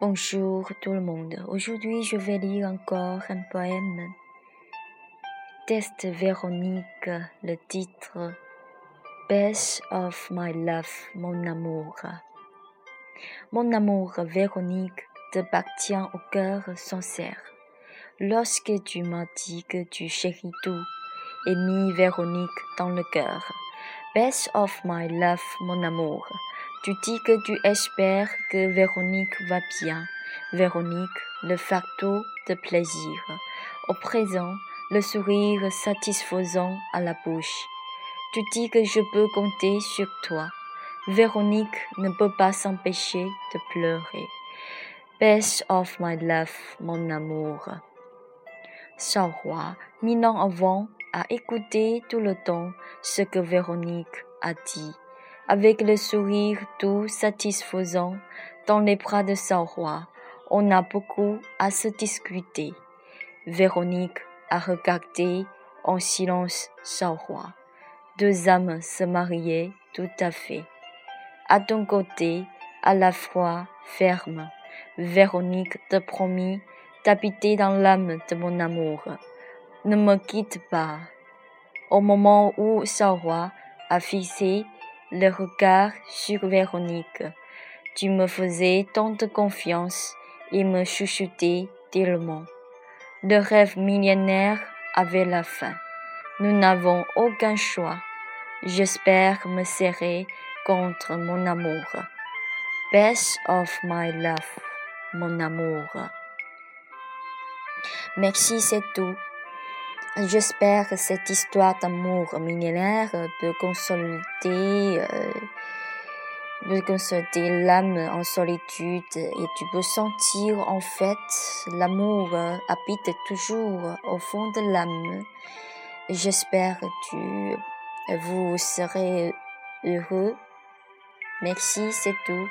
Bonjour tout le monde. Aujourd'hui, je vais lire encore un poème. Test Véronique, le titre Best of my love, mon amour. Mon amour, Véronique, t'appartient au cœur sincère. Lorsque tu m'as dit que tu chéris tout, et mis Véronique dans le cœur. Best of my love, mon amour. Tu dis que tu espères que Véronique va bien. Véronique, le fardeau de plaisir. Au présent, le sourire satisfaisant à la bouche. Tu dis que je peux compter sur toi. Véronique ne peut pas s'empêcher de pleurer. Best of my love, mon amour. Roi, mille ans avant, a écouté tout le temps ce que Véronique a dit avec le sourire tout satisfaisant dans les bras de sa roi. On a beaucoup à se discuter. Véronique a regardé en silence sa roi. Deux âmes se mariaient tout à fait. À ton côté, à la fois ferme, Véronique te promit d'habiter dans l'âme de mon amour. Ne me quitte pas. Au moment où roi a fixé le regard sur Véronique. Tu me faisais tant de confiance et me chuchotais tellement. Le rêve millionnaire avait la fin. Nous n'avons aucun choix. J'espère me serrer contre mon amour. Best of my love, mon amour. Merci, c'est tout. J'espère que cette histoire d'amour millénaire peut consolider, euh, peut consolider l'âme en solitude et tu peux sentir en fait l'amour habite toujours au fond de l'âme. J'espère que tu, vous serez heureux. Merci, c'est tout.